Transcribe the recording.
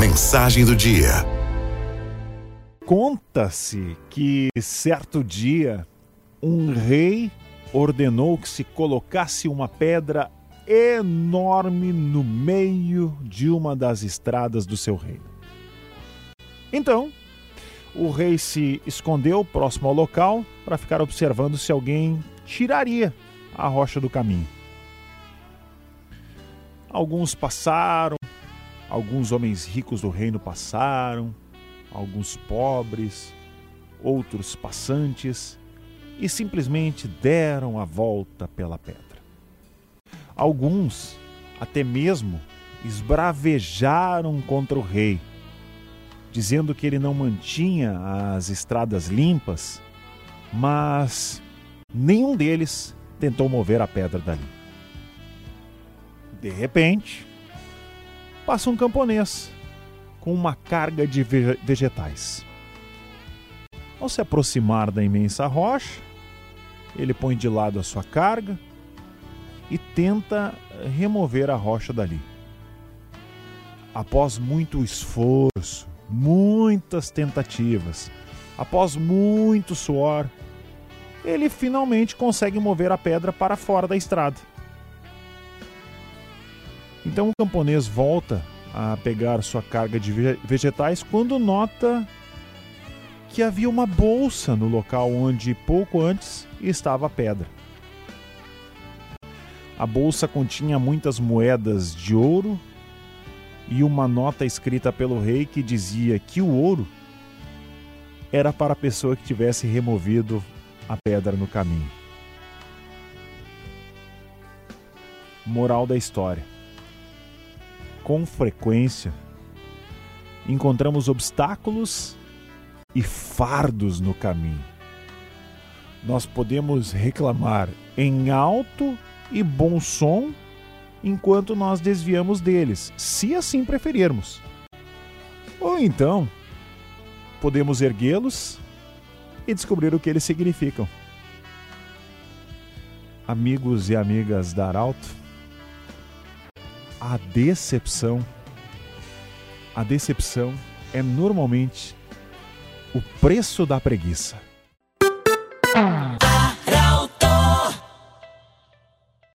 Mensagem do dia. Conta-se que certo dia um rei ordenou que se colocasse uma pedra enorme no meio de uma das estradas do seu reino. Então, o rei se escondeu próximo ao local para ficar observando se alguém tiraria a rocha do caminho. Alguns passaram, alguns homens ricos do reino passaram, alguns pobres, outros passantes, e simplesmente deram a volta pela pedra. Alguns até mesmo esbravejaram contra o rei, dizendo que ele não mantinha as estradas limpas, mas nenhum deles tentou mover a pedra dali. De repente, passa um camponês com uma carga de vegetais. Ao se aproximar da imensa rocha, ele põe de lado a sua carga e tenta remover a rocha dali. Após muito esforço, muitas tentativas, após muito suor, ele finalmente consegue mover a pedra para fora da estrada. Então o camponês volta a pegar sua carga de vegetais quando nota que havia uma bolsa no local onde pouco antes estava a pedra. A bolsa continha muitas moedas de ouro e uma nota escrita pelo rei que dizia que o ouro era para a pessoa que tivesse removido a pedra no caminho. Moral da história: com frequência encontramos obstáculos e fardos no caminho. Nós podemos reclamar em alto e bom som enquanto nós desviamos deles, se assim preferirmos. Ou então, podemos erguê-los e descobrir o que eles significam. Amigos e amigas da Arauto, a decepção, a decepção é normalmente o preço da preguiça.